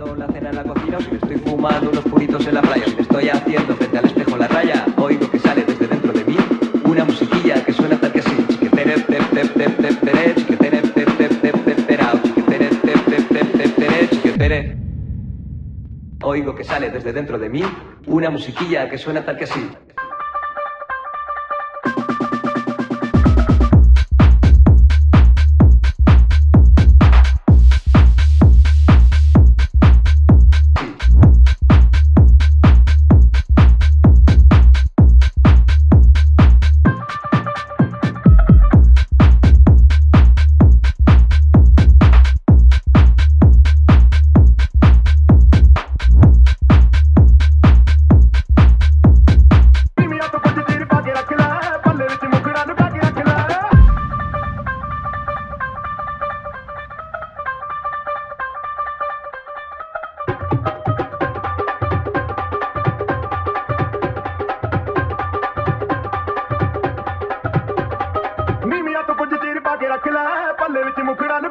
preparando la cena en la cocina o si me estoy fumando unos puritos en la playa, si me estoy haciendo frente al espejo la raya, oigo que sale desde dentro de mí una musiquilla que suena tal que así. Chiquetere, tep, tep, tep, tep, tere, chiquetere, tep, tep, tep, tep, terao, ਭੱਲੇ ਵਿੱਚ ਮੁਖੜਾ ਨੂੰ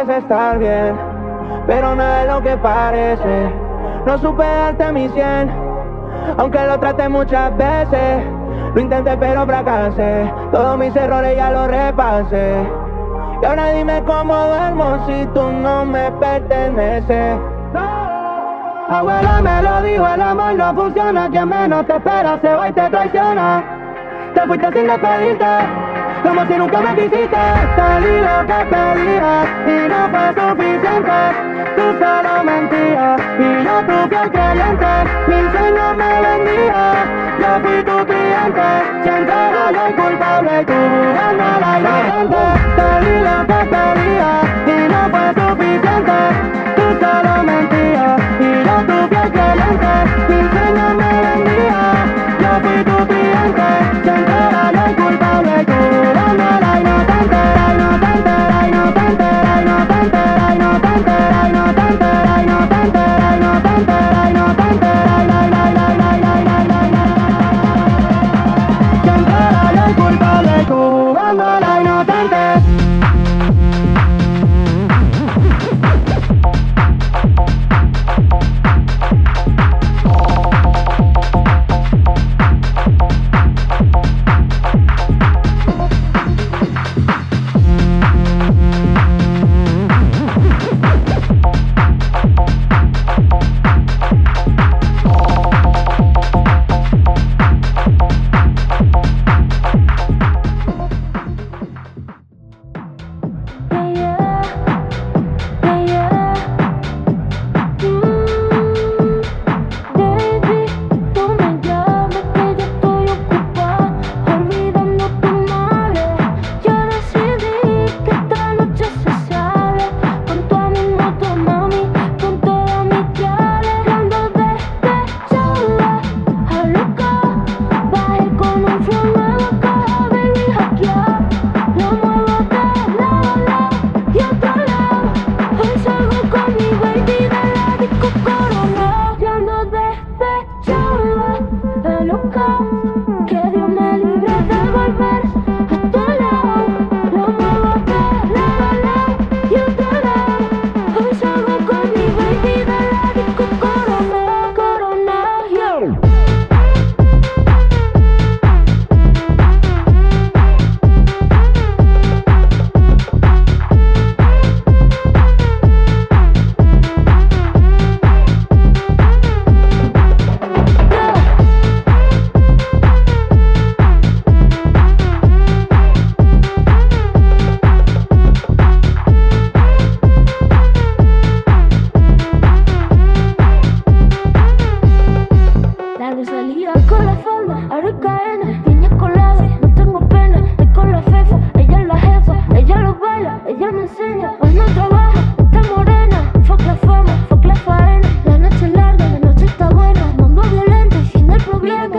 así. estar bien, pero nada es lo que parece. No supe darte mi cien, aunque lo traté muchas veces. Lo intenté pero fracasé, todos mis errores ya los repasé. Y ahora dime cómo duermo si tú no me perteneces. Abuela me lo dijo, el amor no funciona, quien menos te espera se va y te traiciona. Te fuiste sin despedirte como si nunca me quisiste. Te di lo que pedías y no fue suficiente. Tú solo mentías y yo tu fiel creyente. Mi sueño me vendía, yo fui tu cliente. Siempre era yo el culpable y tú jugando a la inocente. Te di lo que pedías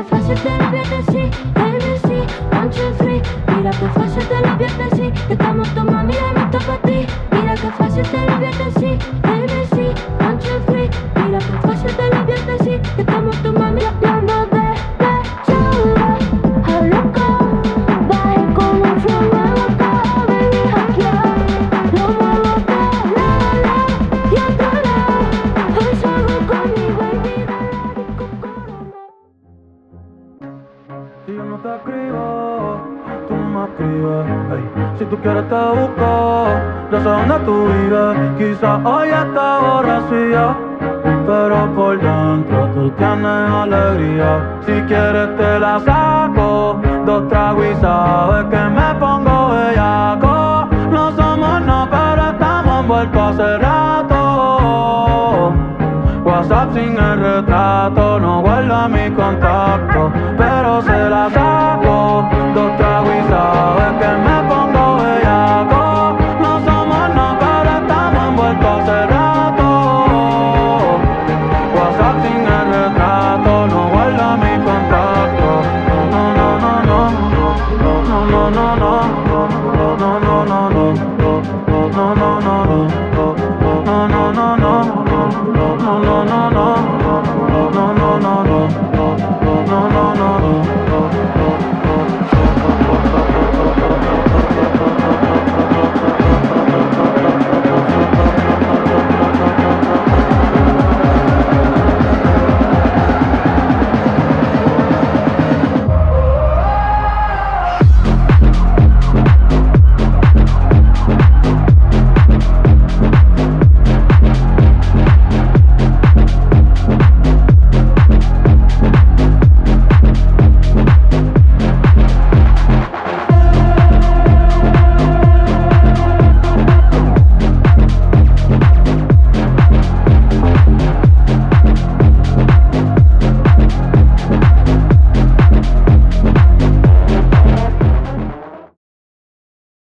the first si tú quieres te busco, yo sé dónde tú vives. Quizá hoy está borracía, pero por dentro tú tienes alegría. Si quieres te la saco, dos tragos y sabes que me pongo bellaco. No somos no, pero estamos envueltos hace rato. WhatsApp sin el retrato, no guarda mi